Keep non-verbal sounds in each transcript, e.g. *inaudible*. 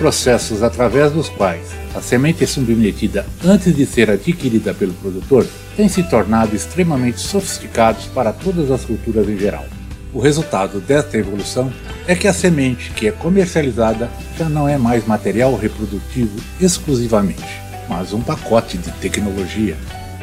Processos através dos quais a semente é submetida antes de ser adquirida pelo produtor têm se tornado extremamente sofisticados para todas as culturas em geral. O resultado desta evolução é que a semente que é comercializada já não é mais material reprodutivo exclusivamente, mas um pacote de tecnologia.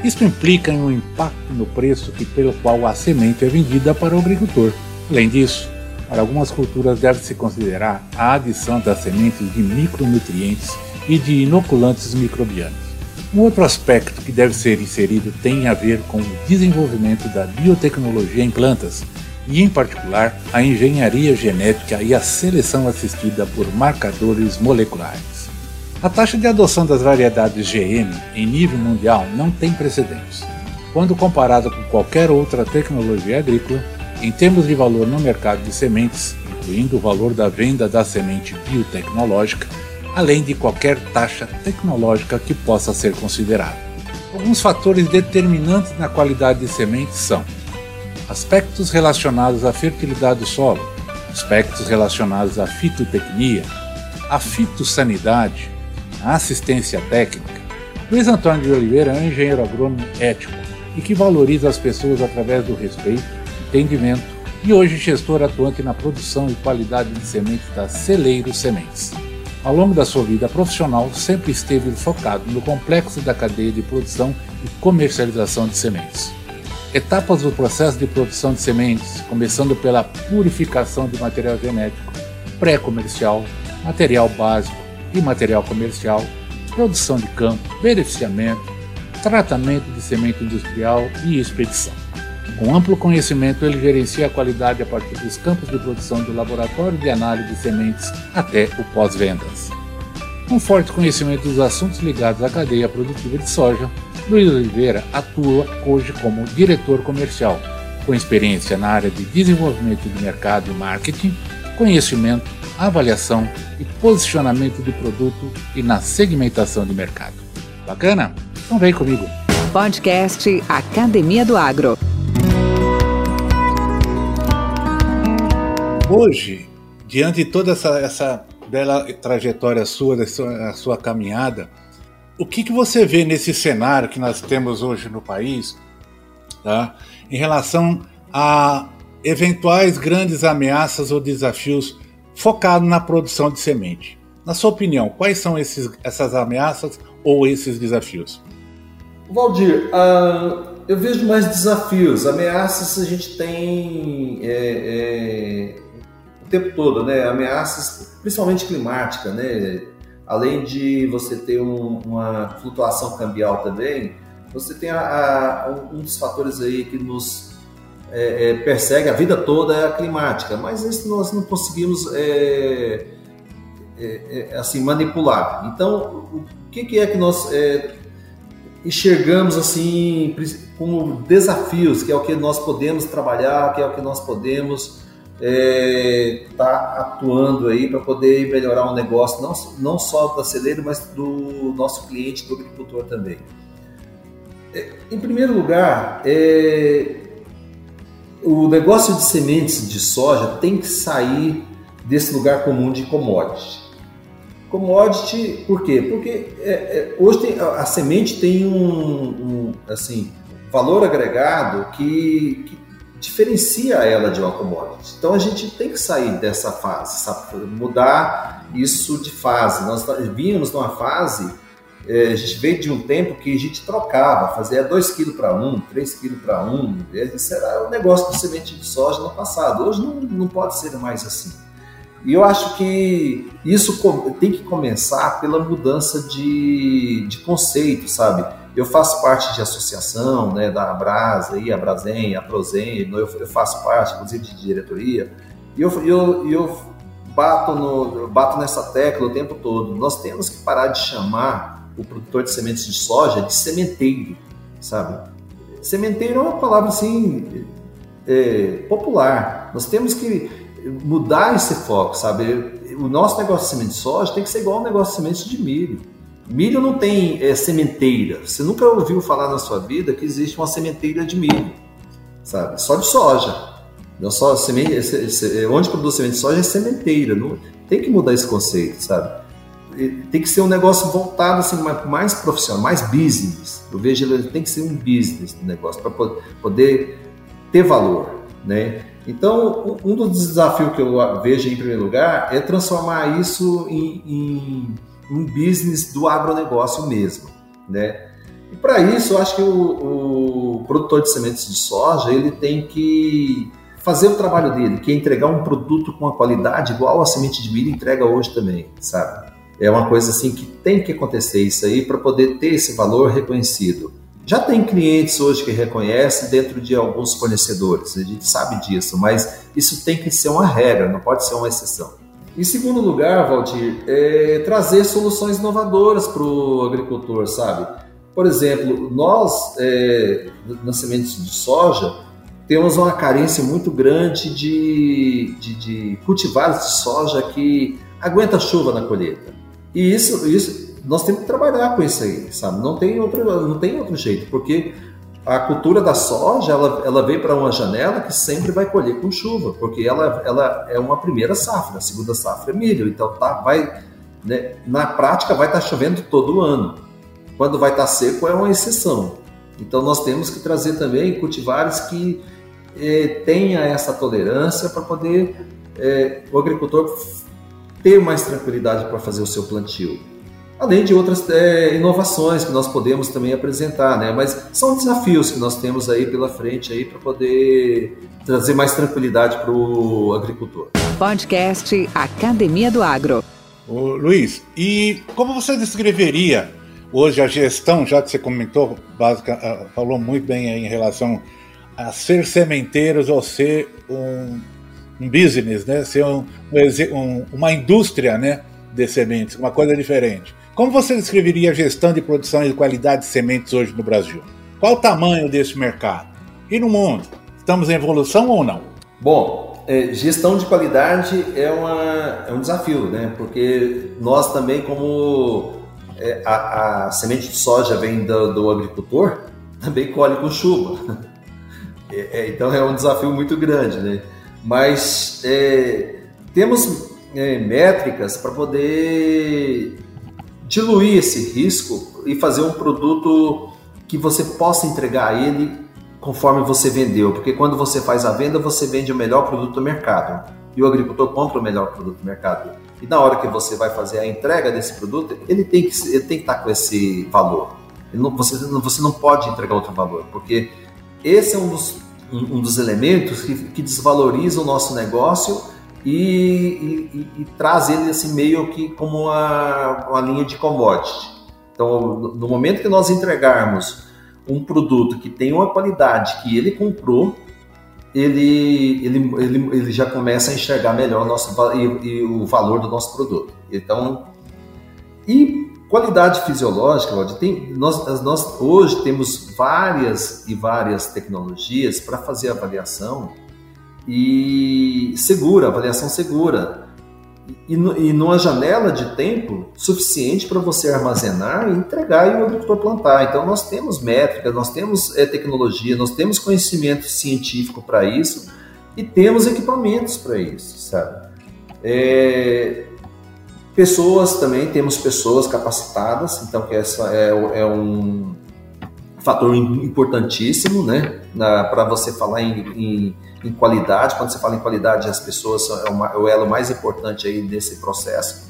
Isso implica em um impacto no preço que pelo qual a semente é vendida para o agricultor. Além disso, para algumas culturas deve-se considerar a adição das sementes de micronutrientes e de inoculantes microbianos. Um outro aspecto que deve ser inserido tem a ver com o desenvolvimento da biotecnologia em plantas, e em particular a engenharia genética e a seleção assistida por marcadores moleculares. A taxa de adoção das variedades GM em nível mundial não tem precedentes. Quando comparada com qualquer outra tecnologia agrícola, em termos de valor no mercado de sementes, incluindo o valor da venda da semente biotecnológica, além de qualquer taxa tecnológica que possa ser considerada. Alguns fatores determinantes na qualidade de sementes são aspectos relacionados à fertilidade do solo, aspectos relacionados à fitotecnia, à fitossanidade, à assistência técnica. Luiz Antônio de Oliveira é um engenheiro agrônomo ético e que valoriza as pessoas através do respeito, entendimento e hoje gestor atuante na produção e qualidade de sementes da Celeiro Sementes. Ao longo da sua vida profissional, sempre esteve focado no complexo da cadeia de produção e comercialização de sementes. Etapas do processo de produção de sementes, começando pela purificação de material genético, pré-comercial, material básico e material comercial, produção de campo, beneficiamento, tratamento de semente industrial e expedição. Com amplo conhecimento, ele gerencia a qualidade a partir dos campos de produção do laboratório de análise de sementes até o pós-vendas. Com forte conhecimento dos assuntos ligados à cadeia produtiva de soja, Luiz Oliveira atua hoje como diretor comercial, com experiência na área de desenvolvimento de mercado e marketing, conhecimento, avaliação e posicionamento de produto e na segmentação de mercado. Bacana? Então vem comigo. Podcast Academia do Agro. Hoje, diante de toda essa, essa bela trajetória sua, dessa sua caminhada, o que, que você vê nesse cenário que nós temos hoje no país, tá? em relação a eventuais grandes ameaças ou desafios focados na produção de semente? Na sua opinião, quais são esses, essas ameaças ou esses desafios? Valdir, uh, eu vejo mais desafios. Ameaças a gente tem é, é o tempo todo, né? Ameaças, principalmente climática, né? Além de você ter um, uma flutuação cambial também, você tem a, a, um dos fatores aí que nos é, é, persegue a vida toda é a climática, mas isso nós não conseguimos é, é, é assim manipular. Então, o que, que é que nós é, enxergamos assim como desafios, que é o que nós podemos trabalhar, que é o que nós podemos está é, tá atuando aí para poder melhorar o negócio, não, não só do celeiro, mas do nosso cliente, do agricultor também. É, em primeiro lugar, é, o negócio de sementes de soja tem que sair desse lugar comum de commodity. Commodity, por quê? Porque é, é, hoje tem, a, a, semente tem um, um, assim, valor agregado que, que diferencia ela de uma commodity. Então a gente tem que sair dessa fase, sabe? mudar isso de fase. Nós vínhamos numa fase, é, a gente veio de um tempo que a gente trocava, fazia 2 kg para 1, 3 kg para 1. Isso era o negócio do semente de soja no passado. Hoje não, não pode ser mais assim. E eu acho que isso tem que começar pela mudança de, de conceito, sabe? Eu faço parte de associação, né, da Abrasa, a Brasem, a Prozen, eu, eu faço parte, inclusive, de diretoria, e eu, eu, eu bato, no, eu bato nessa tecla o tempo todo. Nós temos que parar de chamar o produtor de sementes de soja de sementeiro, sabe? Sementeiro é uma palavra assim é, popular. Nós temos que mudar esse foco, sabe? O nosso negócio de semente de soja tem que ser igual ao negócio de sementes de milho. Milho não tem é, sementeira. Você nunca ouviu falar na sua vida que existe uma sementeira de milho, sabe? Só de soja. Não só semente, onde produz semente de soja é sementeira. Não, tem que mudar esse conceito, sabe? Tem que ser um negócio voltado assim mais profissional, mais business. Eu vejo ele tem que ser um business do negócio para poder ter valor, né? Então, um dos desafios que eu vejo em primeiro lugar é transformar isso em, em um business do agronegócio mesmo, né? E para isso, eu acho que o, o, produtor de sementes de soja ele tem que fazer o trabalho dele, que é entregar um produto com a qualidade igual a semente de milho entrega hoje também, sabe? É uma coisa assim que tem que acontecer isso aí para poder ter esse valor reconhecido. Já tem clientes hoje que reconhecem dentro de alguns fornecedores, a gente sabe disso, mas isso tem que ser uma regra, não pode ser uma exceção. Em segundo lugar, Valdir, é trazer soluções inovadoras para o agricultor, sabe? Por exemplo, nós, é, nas sementes de soja, temos uma carência muito grande de, de, de cultivares de soja que aguenta chuva na colheita. E isso, isso nós temos que trabalhar com isso aí, sabe? Não tem outro, não tem outro jeito, porque a cultura da soja ela, ela vem para uma janela que sempre vai colher com chuva, porque ela, ela é uma primeira safra, a segunda safra é milho, então tá, vai, né, na prática vai estar tá chovendo todo ano. Quando vai estar tá seco é uma exceção. Então nós temos que trazer também cultivares que eh, tenha essa tolerância para poder eh, o agricultor ter mais tranquilidade para fazer o seu plantio além de outras é, inovações que nós podemos também apresentar, né? Mas são desafios que nós temos aí pela frente aí para poder trazer mais tranquilidade para o agricultor. Podcast Academia do Agro. Ô, Luiz, e como você descreveria hoje a gestão, já que você comentou, básica, ah, falou muito bem em relação a ser sementeiros ou ser um, um business, né? Ser um, um, uma indústria, né? De sementes, uma coisa diferente. Como você descreveria a gestão de produção e qualidade de sementes hoje no Brasil? Qual o tamanho desse mercado? E no mundo? Estamos em evolução ou não? Bom, é, gestão de qualidade é, uma, é um desafio, né? Porque nós também, como é, a, a, semente de soja vem do, do agricultor, também colhe com chuva. *laughs* É, é, então é um desafio muito grande, né? Mas é, temos é, métricas para poder diluir esse risco e fazer um produto que você possa entregar ele conforme você vendeu, porque quando você faz a venda, você vende o melhor produto do mercado e o agricultor compra o melhor produto do mercado. E na hora que você vai fazer a entrega desse produto, ele tem que, ele tem que estar com esse valor. Não, você, você não pode entregar outro valor, porque esse é um dos, um, um dos elementos que, que desvaloriza o nosso negócio e, e, e, traz ele assim meio que como uma, uma linha de commodity. Então, no momento que nós entregarmos um produto que tem uma qualidade que ele comprou, ele, ele, ele, ele já começa a enxergar melhor o, nosso, e, e o valor do nosso produto. Então, e qualidade fisiológica, tem, nós, nós hoje temos várias e várias tecnologias para fazer avaliação e segura, avaliação segura. E, e numa janela de tempo suficiente para você armazenar e entregar e o agricultor plantar. Então, nós temos métricas, nós temos é, tecnologia, nós temos conhecimento científico para isso e temos equipamentos para isso, sabe? É, pessoas também, temos pessoas capacitadas, então que essa é, é um fator importantíssimo, né? Para você falar em, em, em, qualidade, quando você fala em qualidade, as pessoas é, uma, é o elo mais importante aí desse processo.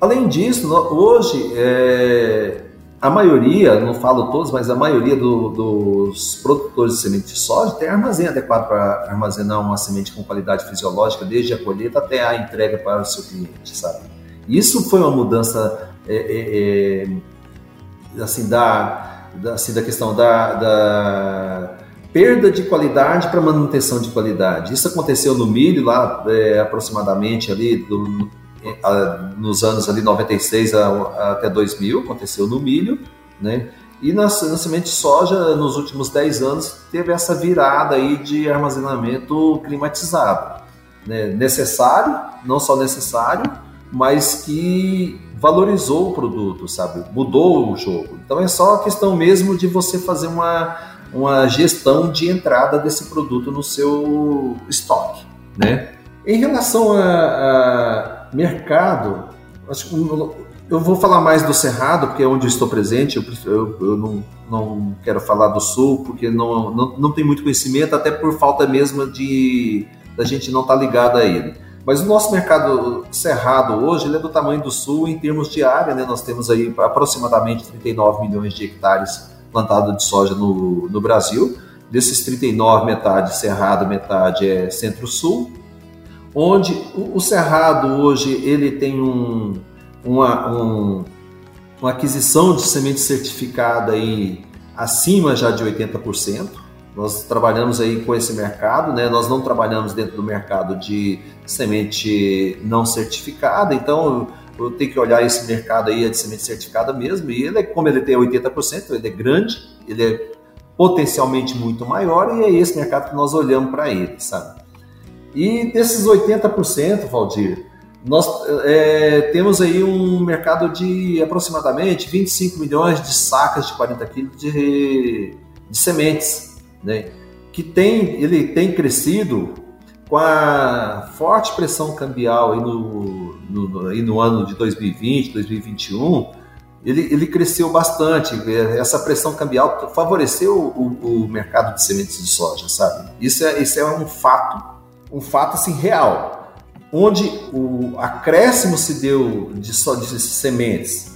Além disso, hoje é, a maioria, não falo todos, mas a maioria do, dos produtores de semente de soja tem armazém adequado para armazenar uma semente com qualidade fisiológica, desde a colheita até a entrega para o seu cliente, sabe? Isso foi uma mudança é, é, é, assim, da, da, assim, da questão da, da perda de qualidade para manutenção de qualidade. Isso aconteceu no milho lá é, aproximadamente ali do, nos anos ali 96 a, até 2000, aconteceu no milho, né? E na, na semente de soja, nos últimos 10 anos, teve essa virada aí de armazenamento climatizado. Né? Necessário, não só necessário, mas que valorizou o produto, sabe? Mudou o jogo. Então é só a questão mesmo de você fazer uma, uma gestão de entrada desse produto no seu estoque, né? Em relação a, a Mercado, eu vou falar mais do Cerrado, porque é onde eu estou presente. Eu, eu, eu não, não, quero falar do Sul, porque não, não, não tem muito conhecimento, até por falta mesmo de da gente não estar tá ligado a ele. Mas o nosso mercado cerrado hoje é do tamanho do Sul em termos de área, né? Nós temos aí aproximadamente 39 milhões de hectares plantados de soja no, no Brasil. Desses 39, metade cerrado, metade é centro-sul onde o, Cerrado hoje ele tem um, uma, um, uma aquisição de semente certificada aí acima já de 80%. Nós trabalhamos aí com esse mercado, né? Nós não trabalhamos dentro do mercado de semente não certificada, então eu tenho que olhar esse mercado aí de semente certificada mesmo, e ele, como ele tem 80%, ele é grande, ele é potencialmente muito maior, e é esse mercado que nós olhamos para ele, sabe? E desses 80%, Valdir, nós é, temos aí um mercado de aproximadamente 25 milhões de sacas de 40 quilos de, de sementes, né? que tem, ele tem crescido com a forte pressão cambial aí no, no, aí no ano de 2020, 2021, ele, ele cresceu bastante. Essa pressão cambial favoreceu o, o mercado de sementes de soja, sabe? Isso é, isso é um fato um fato assim real, onde o acréscimo se deu de, só de sementes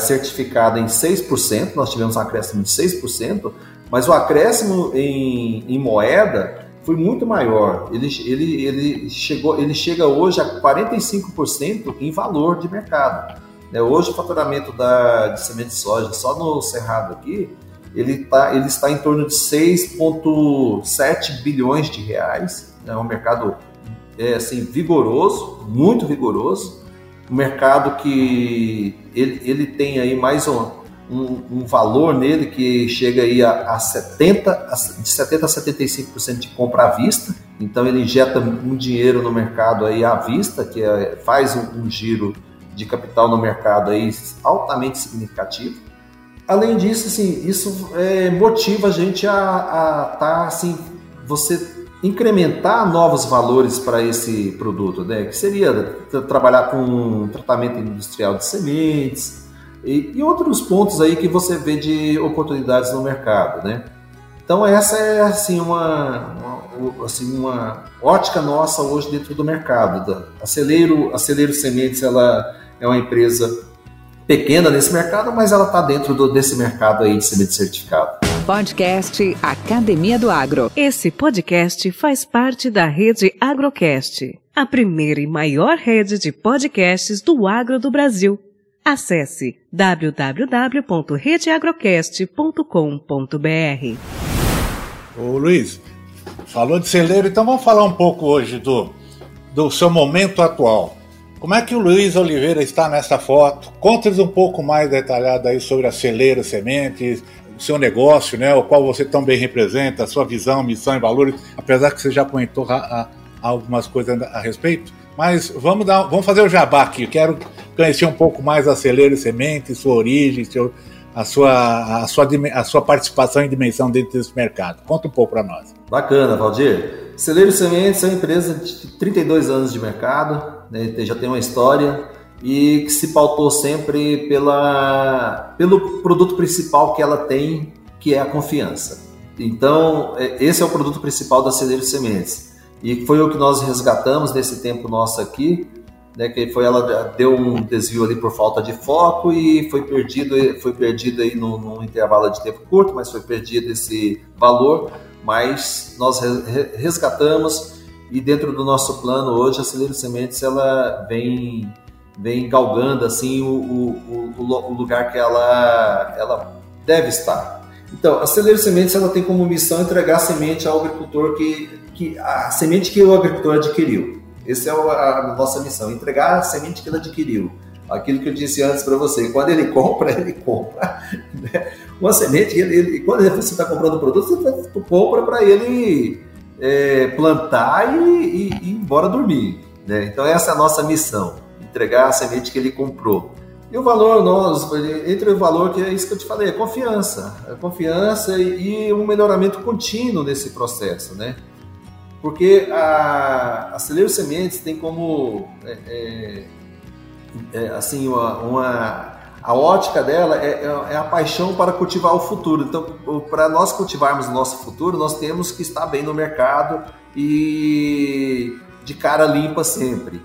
certificada em 6%, nós tivemos um acréscimo de 6%, mas o acréscimo em, em moeda foi muito maior. Ele, ele, ele, chegou, ele chega hoje a 45% em valor de mercado. Né? Hoje o faturamento da, de semente de soja só no Cerrado aqui, ele, tá, ele está em torno de 6,7 bilhões de reais é um mercado é, assim, vigoroso, muito vigoroso, um mercado que ele, ele tem aí mais um, um, um valor nele que chega aí a, a 70, a, de 70 a 75% de compra à vista, então ele injeta um dinheiro no mercado aí à vista, que é, faz um, um giro de capital no mercado aí altamente significativo. Além disso, assim, isso é, motiva a gente a estar tá, assim, você incrementar novos valores para esse produto, né? que seria trabalhar com tratamento industrial de sementes e, e, outros pontos aí que você vê de oportunidades no mercado. Né? Então essa é assim uma, uma, assim, uma ótica nossa hoje dentro do mercado. Da Acelero Sementes ela é uma empresa pequena nesse mercado, mas ela está dentro do, desse mercado aí de semente certificado. Podcast Academia do Agro. Esse podcast faz parte da rede Agrocast, a primeira e maior rede de podcasts do agro do Brasil. Acesse www.redeagrocast.com.br. Ô Luiz, falou de celeiro, então vamos falar um pouco hoje do, do seu momento atual. Como é que o Luiz Oliveira está nessa foto? Conta-nos um pouco mais detalhado aí sobre a celeiro, sementes, o seu negócio, né, o qual você tão bem representa, a sua visão, missão e valores, apesar que você já comentou a, algumas coisas a respeito. Mas vamos, dar, vamos fazer o jabá aqui. quero conhecer um pouco mais a Celeiro Sementes, sua origem, seu, a, sua, a, sua, a sua participação e dimensão dentro desse mercado. Conta um pouco para nós. Bacana, Valdir. Celeiro Sementes é uma empresa de 32 anos de mercado, né, já tem uma história e que se pautou sempre pela, pelo produto principal que ela tem, que é a confiança. Então, é, esse é o produto principal da Celeiro Sementes. E foi o que nós resgatamos nesse tempo nosso aqui, né, que foi ela deu um desvio ali por falta de foco e foi perdido, foi perdido aí num, num intervalo de tempo curto, mas foi perdido esse valor, mas nós resgatamos e dentro do nosso plano hoje a Celeiro Sementes ela vem vem galgando assim o, o, o, o lugar que ela ela deve estar. Então, a Celeiro Sementes ela tem como missão entregar a semente ao agricultor que, que a semente que o agricultor adquiriu. Essa é a nossa missão, entregar a semente que ele adquiriu. Aquilo que eu disse antes para você, quando ele *laughs* compra, ele compra né? uma semente, ele, ele, quando você está comprando o produto, você compra para ele é, plantar e, e, e, ir embora dormir. Né? Então essa é a nossa missão, entregar a semente que ele comprou. E o valor, nós, entre o valor, que é isso que eu te falei, é confiança. É confiança e, e um melhoramento contínuo nesse processo, né? Porque a, a Celeiro Sementes tem como, é, é, é, assim, uma, uma, a ótica dela é, é, é, a paixão para cultivar o futuro. Então, para nós cultivarmos o nosso futuro, nós temos que estar bem no mercado e de cara limpa sempre,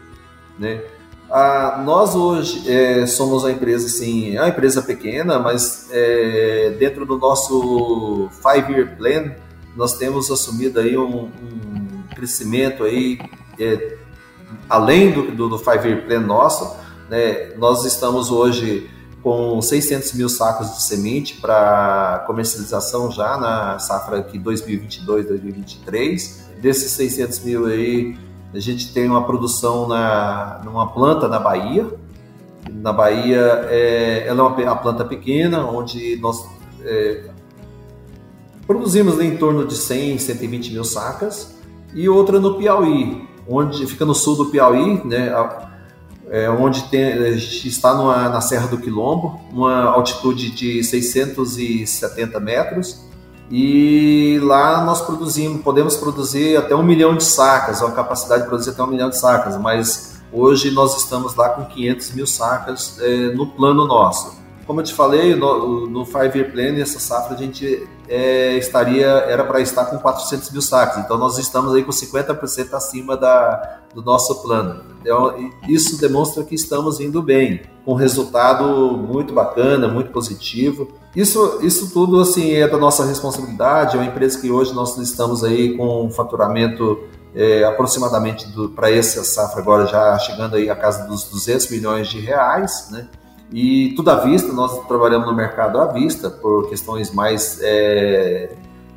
né? Ah, nós hoje é, somos uma empresa, assim, é uma empresa pequena, mas é, dentro do nosso Five Year Plan, nós temos assumido aí um, um crescimento aí, é, além do, do, do Five Year Plan nosso, né, nós estamos hoje com 600 mil sacos de semente para comercialização já na safra aqui 2022-2023. Desses 600 mil aí, a gente tem uma produção na, numa planta na Bahia. Na Bahia, é, ela é uma, uma planta pequena, onde nós é, produzimos em torno de 100, 120 mil sacas e outra no Piauí, onde fica no sul do Piauí, né, é, onde tem, a gente está numa, na Serra do Quilombo, uma altitude de 670 metros, e lá nós produzimos, podemos produzir até um milhão de sacas, a capacidade de produzir até um milhão de sacas, mas hoje nós estamos lá com 500 mil sacas é, no plano nosso. Como eu te falei, no, no Five Year Plan, essa safra a gente é, estaria era para estar com 400 mil sacos. Então nós estamos aí com 50% acima da, do nosso plano. Então, isso demonstra que estamos indo bem, com resultado muito bacana, muito positivo. Isso, isso tudo assim é da nossa responsabilidade. É uma empresa que hoje nós estamos aí com um faturamento é, aproximadamente para essa safra agora já chegando aí a casa dos 200 milhões de reais, né? E tudo à vista, nós trabalhamos no mercado à vista por questões mais é,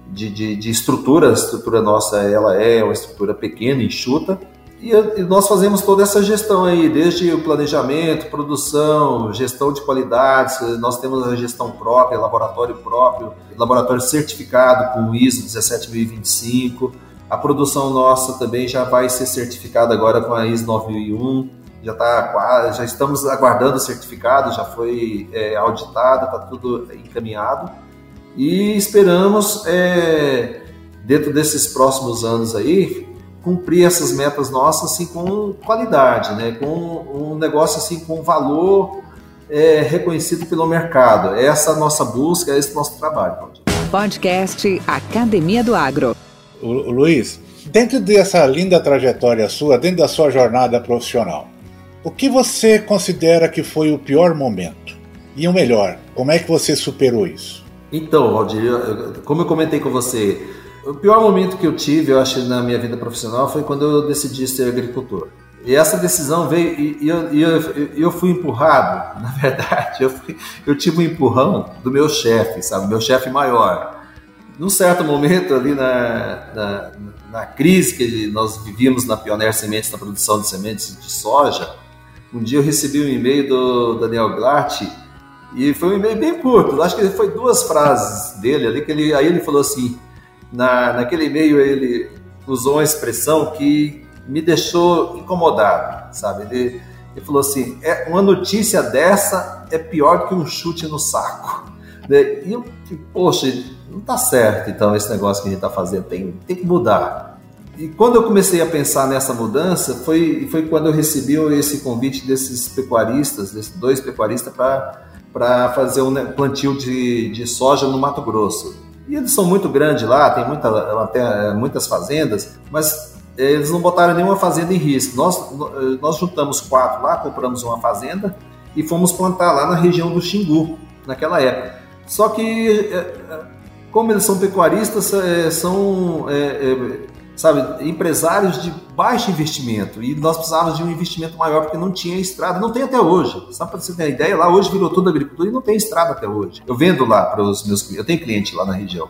de, de, de, estrutura. A estrutura nossa ela é uma estrutura pequena, enxuta. E, nós fazemos toda essa gestão aí, desde o planejamento, produção, gestão de qualidades. Nós temos a gestão própria, laboratório próprio, laboratório certificado com ISO 17025. A produção nossa também já vai ser certificada agora com a ISO 9001 já tá já estamos aguardando o certificado, já foi é, auditado, está tudo encaminhado e esperamos é, dentro desses próximos anos aí cumprir essas metas nossas assim com qualidade, né? Com um negócio assim com valor é, reconhecido pelo mercado. Essa é a nossa busca, esse é o nosso trabalho. Podcast Academia do Agro. O, o Luiz, dentro dessa linda trajetória sua, dentro da sua jornada profissional, o que você considera que foi o pior momento? E o melhor, como é que você superou isso? Então, Valdir, como eu comentei com você, o pior momento que eu tive, eu acho, na minha vida profissional foi quando eu decidi ser agricultor. E essa decisão veio e, eu, eu, eu, fui empurrado, *laughs* na verdade, eu, fui, eu tive um empurrão do meu chefe, sabe, meu chefe maior. Num certo momento ali na, na, na crise que nós vivíamos na Pioneer Sementes, na produção de sementes de soja, um dia eu recebi um e-mail do Daniel Glart e foi um e-mail bem curto, acho que foi duas frases dele ali, que ele, aí ele falou assim, na, naquele e-mail ele usou uma expressão que me deixou incomodado, sabe? Ele, ele falou assim, é, uma notícia dessa é pior que um chute no saco. Né? E eu, poxa, não tá certo então esse negócio que a gente tá fazendo, tem, tem que mudar. e quando eu comecei a pensar nessa mudança, foi, foi quando eu recebi esse convite desses pecuaristas, desses dois pecuaristas, para fazer um plantio de, de soja no Mato Grosso. E eles são muito grandes lá, tem muita, até, muitas fazendas, mas eles não botaram nenhuma fazenda em risco. Nós, nós juntamos quatro lá, compramos uma fazenda e fomos plantar lá na região do Xingu, naquela época. Só que, é, é, como eles são pecuaristas, é, são sabe, empresários de baixo investimento e nós precisávamos de um investimento maior porque não tinha estrada, não tem até hoje. Só para você ter uma ideia, lá hoje virou tudo agricultura e não tem estrada até hoje. Eu vendo lá para os meus clientes, eu tenho cliente lá na região.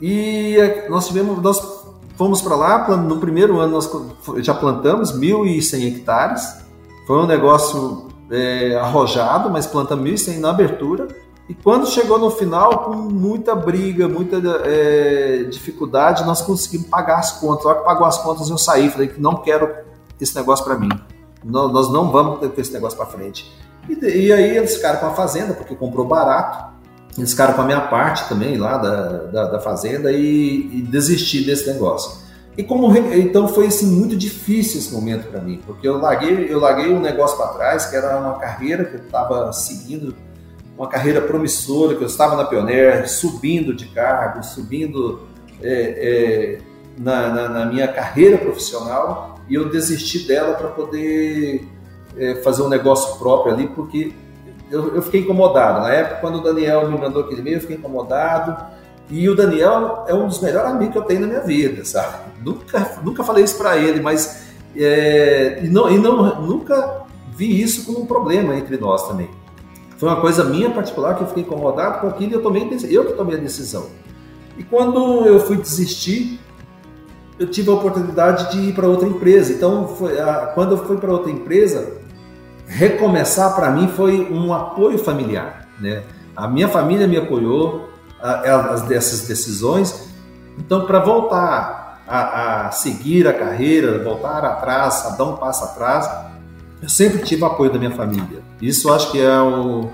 E nós tivemos, nós fomos para lá, no primeiro ano nós já plantamos 1.100 hectares. Foi um negócio é, arrojado, mas plantamos 1.100 na abertura. E quando chegou no final, com muita briga, muita é, dificuldade, nós conseguimos pagar as contas. Na hora que pagou as contas, eu saí, falei que não quero esse negócio para mim. Não, nós não vamos ter esse negócio para frente. E, e, aí eles ficaram com a fazenda, porque comprou barato. Eles ficaram com a minha parte também lá da, da, da fazenda e, e desisti desse negócio. E como então foi assim muito difícil esse momento para mim, porque eu larguei eu larguei um negócio para trás que era uma carreira que eu estava seguindo uma carreira promissora, que eu estava na Pioneer, subindo de cargo, subindo é, é, na, na, na, minha carreira profissional, e eu desisti dela para poder é, fazer um negócio próprio ali, porque eu, eu, fiquei incomodado. Na época, quando o Daniel me mandou aquele e-mail, eu fiquei incomodado. E o Daniel é um dos melhores amigos que eu tenho na minha vida, sabe? Nunca, nunca falei isso para ele, mas é, e não, e não, nunca vi isso como um problema entre nós também. Foi uma coisa minha particular que eu fiquei incomodado com aquilo e eu, tomei, eu que tomei a decisão. E quando eu fui desistir, eu tive a oportunidade de ir para outra empresa. Então, foi, a, quando eu fui para outra empresa, recomeçar para mim foi um apoio familiar. Né? A minha família me apoiou a, dessas decisões. Então, para voltar a, a, seguir a carreira, voltar atrás, a dar um passo atrás, eu sempre tive apoio da minha família. Isso acho que é o,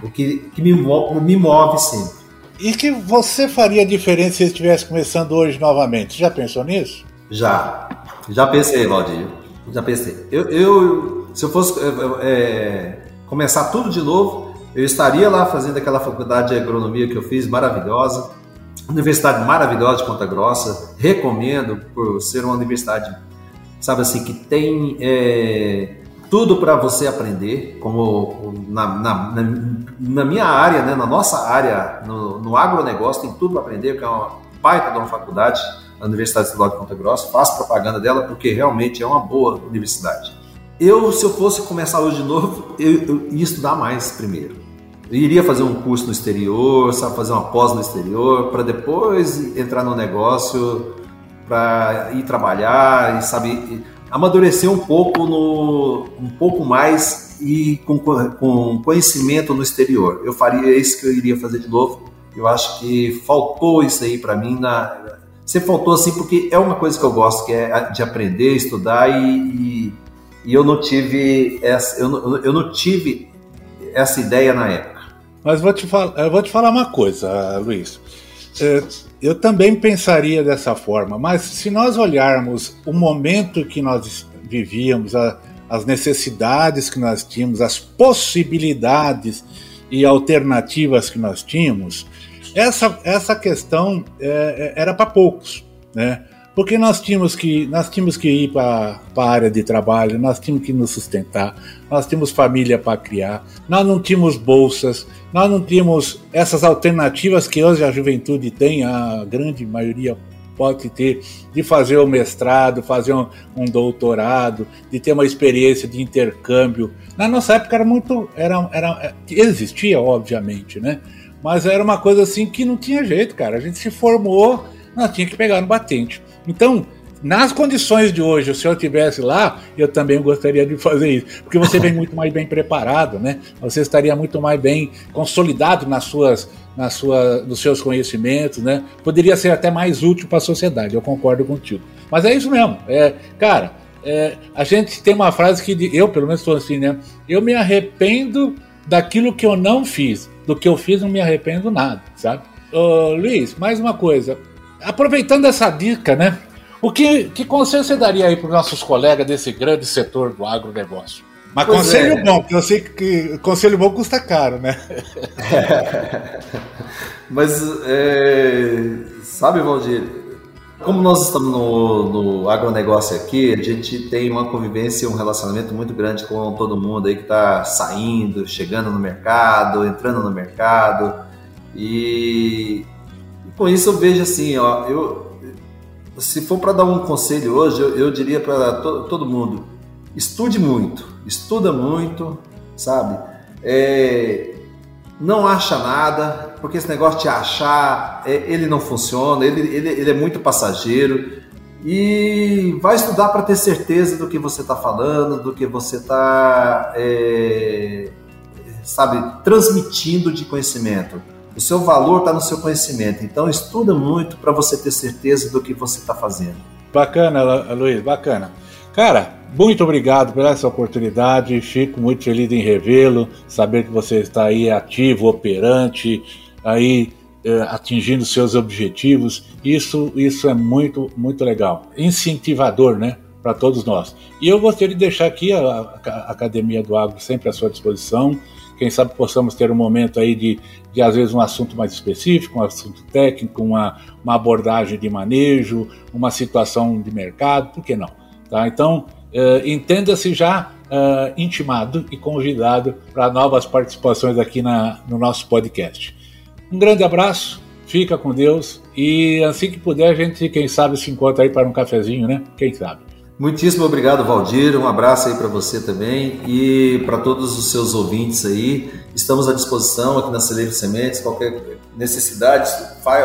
o que, que me, move, me move sempre. E que você faria diferença se estivesse começando hoje novamente? Já pensou nisso? Já. Já pensei, Valdir. Já pensei. Eu, eu se eu fosse é, começar tudo de novo, eu estaria lá fazendo aquela faculdade de agronomia que eu fiz, maravilhosa. Universidade maravilhosa de Ponta Grossa. Recomendo por ser uma universidade, sabe assim, que tem é, tudo para você aprender, como na, na, na, minha área, né, na nossa área, no, no agronegócio, tem tudo para aprender, que é uma baita de uma faculdade, a Universidade Estadual de Ponta Grossa, faço propaganda dela porque realmente é uma boa universidade. Eu, se eu fosse começar hoje de novo, eu, eu ia estudar mais primeiro. Eu iria fazer um curso no exterior, sabe, fazer uma pós no exterior, para depois entrar no negócio, para ir trabalhar e sabe amadurecer um pouco no um pouco mais e com, com conhecimento no exterior. Eu faria isso que eu iria fazer de novo. Eu acho que faltou isso aí para mim na faltou assim porque é uma coisa que eu gosto que é de aprender, estudar e, e, e eu não tive essa eu não, eu não tive essa ideia na época. Mas vou te falar, eu vou te falar uma coisa, Luiz. É, eu também pensaria dessa forma, mas se nós olharmos o momento que nós vivíamos, a, as necessidades que nós tínhamos, as possibilidades e alternativas que nós tínhamos, essa, essa questão é, é era para poucos, né? Porque nós tínhamos que, nós tínhamos que ir para a área de trabalho, nós tínhamos que nos sustentar, nós tínhamos família para criar, nós não tínhamos bolsas, nós não tínhamos essas alternativas que hoje a juventude tem, a grande maioria pode ter, de fazer o um mestrado, fazer um, um, doutorado, de ter uma experiência de intercâmbio. Na nossa época era muito. Era, era, existia, obviamente, né? Mas era uma coisa assim que não tinha jeito, cara. A gente se formou, nós tinha que pegar no batente. Então, nas condições de hoje, se eu tivesse lá, eu também gostaria de fazer isso, porque você vem muito mais bem preparado, né? Você estaria muito mais bem consolidado nas suas, nas suas, nos seus conhecimentos, né? Poderia ser até mais útil para a sociedade. Eu concordo contigo. Mas é isso mesmo. É, cara, é, a gente tem uma frase que eu, pelo menos, estou assim, né? Eu me arrependo daquilo que eu não fiz. Do que eu fiz, não me arrependo nada, sabe? Ô, Luiz, mais uma coisa aproveitando essa dica, né? O que, que conselho você daria aí para os nossos colegas desse grande setor do agronegócio? Mas pois conselho é. bom, porque eu sei que conselho bom custa caro, né? *laughs* Mas, é, sabe, Valdir, como nós estamos no, no agronegócio aqui, a gente tem uma convivência, um relacionamento muito grande com todo mundo aí que está saindo, chegando no mercado, entrando no mercado. E com isso eu vejo assim, ó, eu, se for para dar um conselho hoje, eu, eu diria para to, todo mundo: estude muito, estuda muito, sabe? É, não acha nada, porque esse negócio de achar, é, ele não funciona, ele, ele, ele é muito passageiro. E vai estudar para ter certeza do que você está falando, do que você está, é, sabe, transmitindo de conhecimento. O seu valor está no seu conhecimento. Então, estuda muito para você ter certeza do que você está fazendo. Bacana, Luiz, bacana. Cara, muito obrigado por essa oportunidade. Fico muito feliz em revê-lo, saber que você está aí ativo, operante, aí eh, atingindo seus objetivos. Isso, isso é muito, muito legal. Incentivador, né? Para todos nós. E eu gostaria de deixar aqui a, a Academia do Agro sempre à sua disposição quem sabe possamos ter um momento aí de, de às vezes, um assunto mais específico, um assunto técnico, uma, uma abordagem de manejo, uma situação de mercado, por que não? Tá? Então, uh, entenda-se já uh, intimado e convidado para novas participações aqui na, no nosso podcast. Um grande abraço, fica com Deus e assim que puder a gente, quem sabe, se encontra aí para um cafezinho, né? Quem sabe? Muitíssimo obrigado, Valdir. Um abraço aí para você também e para todos os seus ouvintes aí. Estamos à disposição aqui na Celeiro Sementes. Qualquer necessidade,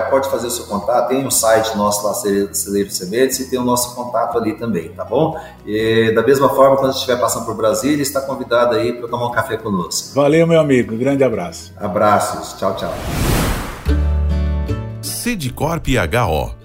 pode fazer o seu contato. Tem o um site nosso lá, Celeiro Sementes, e tem o nosso contato ali também, tá bom? E, da mesma forma, quando estiver passando por Brasília, está convidado aí para tomar um café conosco. Valeu, meu amigo. Grande abraço. Abraços. Tchau, tchau. Sidcorp HO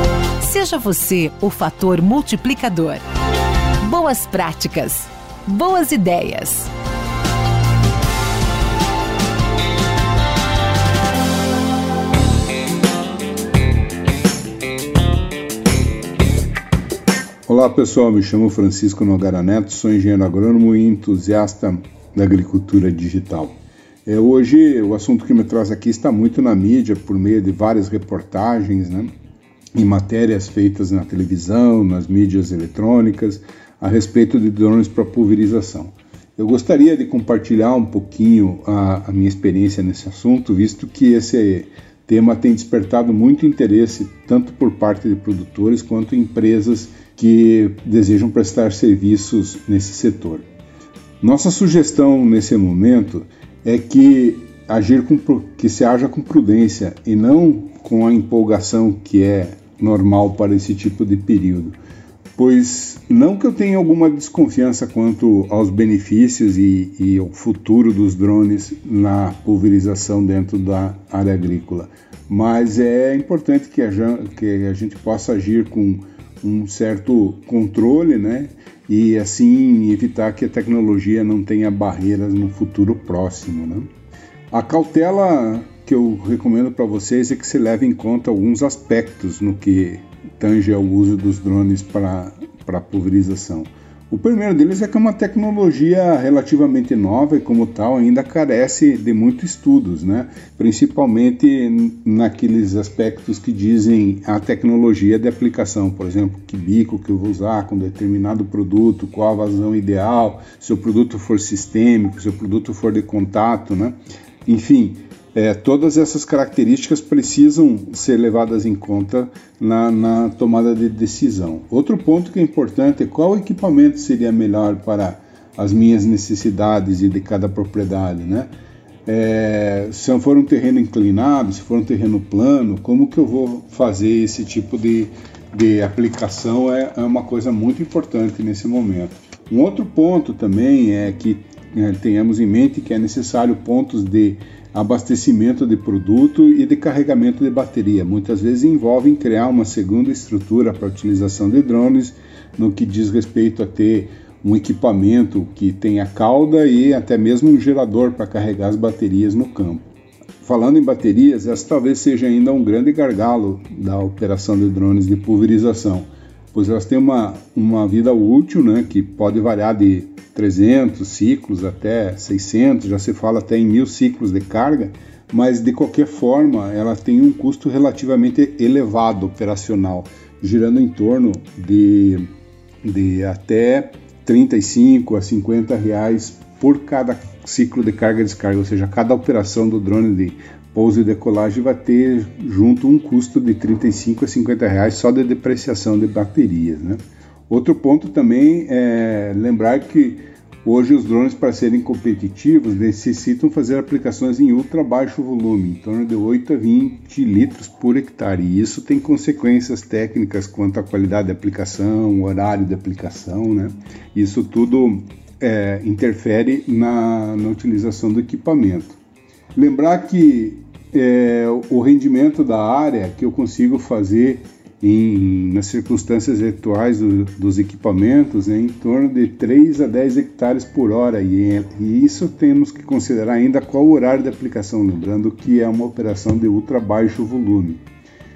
Seja você o fator multiplicador. Boas práticas. Boas ideias. Olá pessoal, me chamo Francisco Nogara Neto, sou engenheiro agrônomo e entusiasta da agricultura digital. É, hoje o assunto que me traz aqui está muito na mídia por meio de várias reportagens, né? Em matérias feitas na televisão, nas mídias eletrônicas, a respeito de drones para pulverização. Eu gostaria de compartilhar um pouquinho a, a minha experiência nesse assunto, visto que esse tema tem despertado muito interesse tanto por parte de produtores quanto empresas que desejam prestar serviços nesse setor. Nossa sugestão nesse momento é que agir com, que se haja com prudência e não com a empolgação que é normal para esse tipo de período. Pois não que eu tenha alguma desconfiança quanto aos benefícios e, e ao futuro dos drones na pulverização dentro da área agrícola, mas é importante que a, que a gente possa agir com um certo controle, né? E assim evitar que a tecnologia não tenha barreiras no futuro próximo, né? A cautela que eu recomendo para vocês é que se leve em conta alguns aspectos no que tange ao uso dos drones para, pulverização. O primeiro deles é que é uma tecnologia relativamente nova e, como tal, ainda carece de muitos estudos, né? principalmente naqueles aspectos que dizem a tecnologia de aplicação, por exemplo, que bico que eu vou usar com determinado produto, qual a vazão ideal, se o produto for sistêmico, se o produto for de contato, né? enfim. É, todas essas características precisam ser levadas em conta na, na, tomada de decisão. Outro ponto que é importante é qual equipamento seria melhor para as minhas necessidades e de cada propriedade, né? É, se for um terreno inclinado, se for um terreno plano, como que eu vou fazer esse tipo de, de aplicação é, é uma coisa muito importante nesse momento. Um outro ponto também é que é, tenhamos em mente que é necessário pontos de abastecimento de produto e de carregamento de bateria. Muitas vezes envolvem criar uma segunda estrutura para utilização de drones, no que diz respeito a ter um equipamento que tenha cauda e até mesmo um gerador para carregar as baterias no campo. Falando em baterias, essa talvez seja ainda um grande gargalo da operação de drones de pulverização, pois elas têm uma, uma vida útil né, que pode variar de 300 ciclos até 600, já se fala até em mil ciclos de carga, mas de qualquer forma ela tem um custo relativamente elevado operacional, girando em torno de, de até 35 a 50 reais por cada ciclo de carga e descarga, ou seja, cada operação do drone de pouso e decolagem vai ter junto um custo de 35 a 50 reais só de depreciação de baterias, né? Outro ponto também é lembrar que hoje os drones, para serem competitivos, necessitam fazer aplicações em ultra baixo volume, em torno de 8 a 20 litros por hectare. E isso tem consequências técnicas quanto à qualidade da aplicação, horário de aplicação, né? Isso tudo é, interfere na, na utilização do equipamento. Lembrar que é, o rendimento da área que eu consigo fazer em, nas circunstâncias atuais do, dos equipamentos é em torno de 3 a 10 hectares por hora e, e, isso temos que considerar ainda qual o horário de aplicação, lembrando que é uma operação de ultra baixo volume.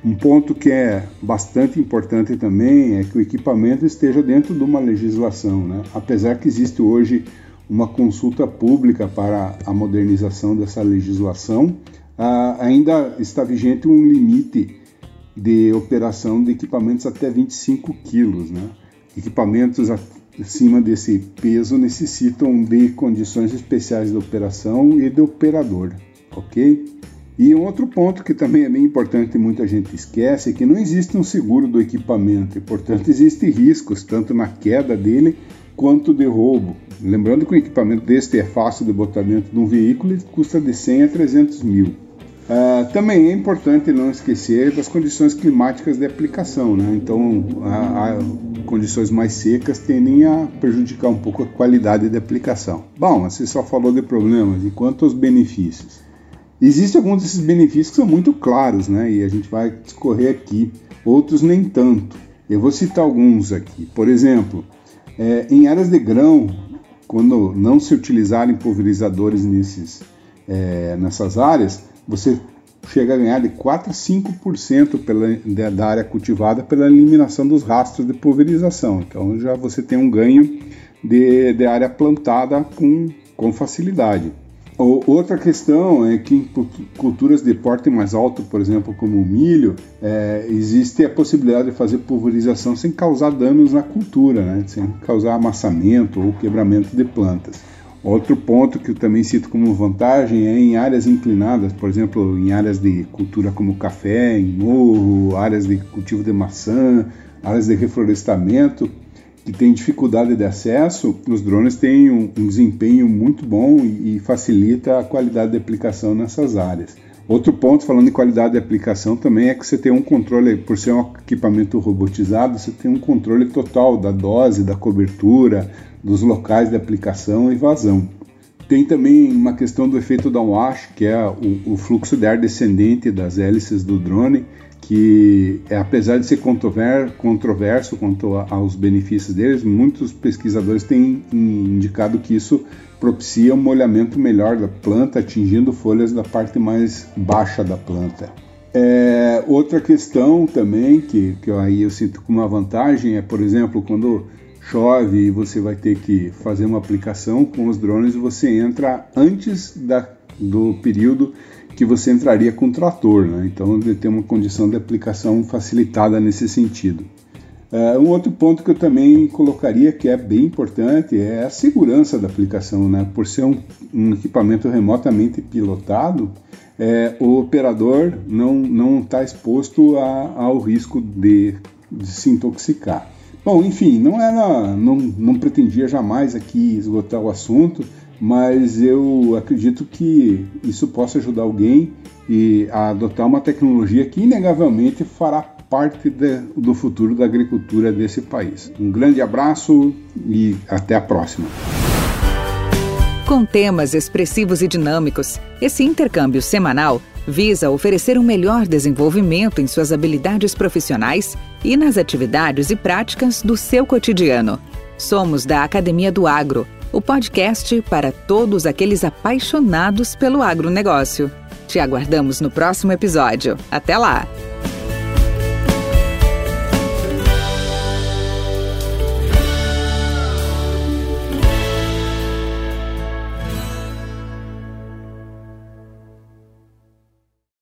Um ponto que é bastante importante também é que o equipamento esteja dentro de uma legislação, né? apesar que existe hoje uma consulta pública para a modernização dessa legislação, ah, ainda está vigente um limite de operação de equipamentos até 25 quilos. Né? Equipamentos acima desse peso necessitam de condições especiais de operação e de operador, ok? E um outro ponto que também é bem importante e muita gente esquece é que não existe um seguro do equipamento e, portanto, existem riscos tanto na queda dele quanto de roubo. Lembrando que um equipamento deste é fácil de botar dentro de um veículo e custa de 100 a 300 mil. Uh, também é importante não esquecer das condições climáticas de aplicação, né? Então, condições mais secas tendem a prejudicar um pouco a qualidade de aplicação. Bom, você só falou de problemas e quanto aos benefícios. Existem alguns desses benefícios que são muito claros, né? E a gente vai discorrer aqui. Outros nem tanto. Eu vou citar alguns aqui. Por exemplo, é, em áreas de grão, quando não se utilizarem pulverizadores nesses, é, nessas áreas, você chega a ganhar de 4 a 5% pela, da área cultivada pela eliminação dos rastros de pulverização. Então já você tem um ganho de, de área plantada com, com facilidade. Outra questão é que em culturas de porte mais alto, por exemplo, como o milho, é, existe a possibilidade de fazer pulverização sem causar danos na cultura, né? sem causar amassamento ou quebramento de plantas. Outro ponto que eu também cito como vantagem é em áreas inclinadas, por exemplo, em áreas de cultura como café, em morro, áreas de cultivo de maçã, áreas de reflorestamento, que tem dificuldade de acesso, os drones têm um, um desempenho muito bom e, e facilita a qualidade de aplicação nessas áreas. Outro ponto, falando em qualidade de aplicação, também é que você tem um controle, por ser um equipamento robotizado, você tem um controle total da dose, da cobertura, dos locais de aplicação e vazão. Tem também uma questão do efeito downwash, que é o, o fluxo de ar descendente das hélices do drone, que é, apesar de ser controverso quanto aos benefícios deles, muitos pesquisadores têm indicado que isso propicia um molhamento melhor da planta, atingindo folhas da parte mais baixa da planta. É, outra questão também que, que eu, aí eu sinto como uma vantagem é, por exemplo, quando chove e você vai ter que fazer uma aplicação com os drones, você entra antes da, do período que você entraria com o trator, né? então tem uma condição de aplicação facilitada nesse sentido. Uh, um outro ponto que eu também colocaria que é bem importante é a segurança da aplicação, né? Por ser um, um equipamento remotamente pilotado, é, o operador não está exposto a, ao risco de, de, se intoxicar. Bom, enfim, não era, não, não pretendia jamais aqui esgotar o assunto, mas eu acredito que isso possa ajudar alguém e a adotar uma tecnologia que inegavelmente fará parte de, do futuro da agricultura desse país. Um grande abraço e até a próxima. Com temas expressivos e dinâmicos, esse intercâmbio semanal visa oferecer um melhor desenvolvimento em suas habilidades profissionais e nas atividades e práticas do seu cotidiano. Somos da Academia do Agro, o podcast para todos aqueles apaixonados pelo agronegócio. Te aguardamos no próximo episódio. Até lá!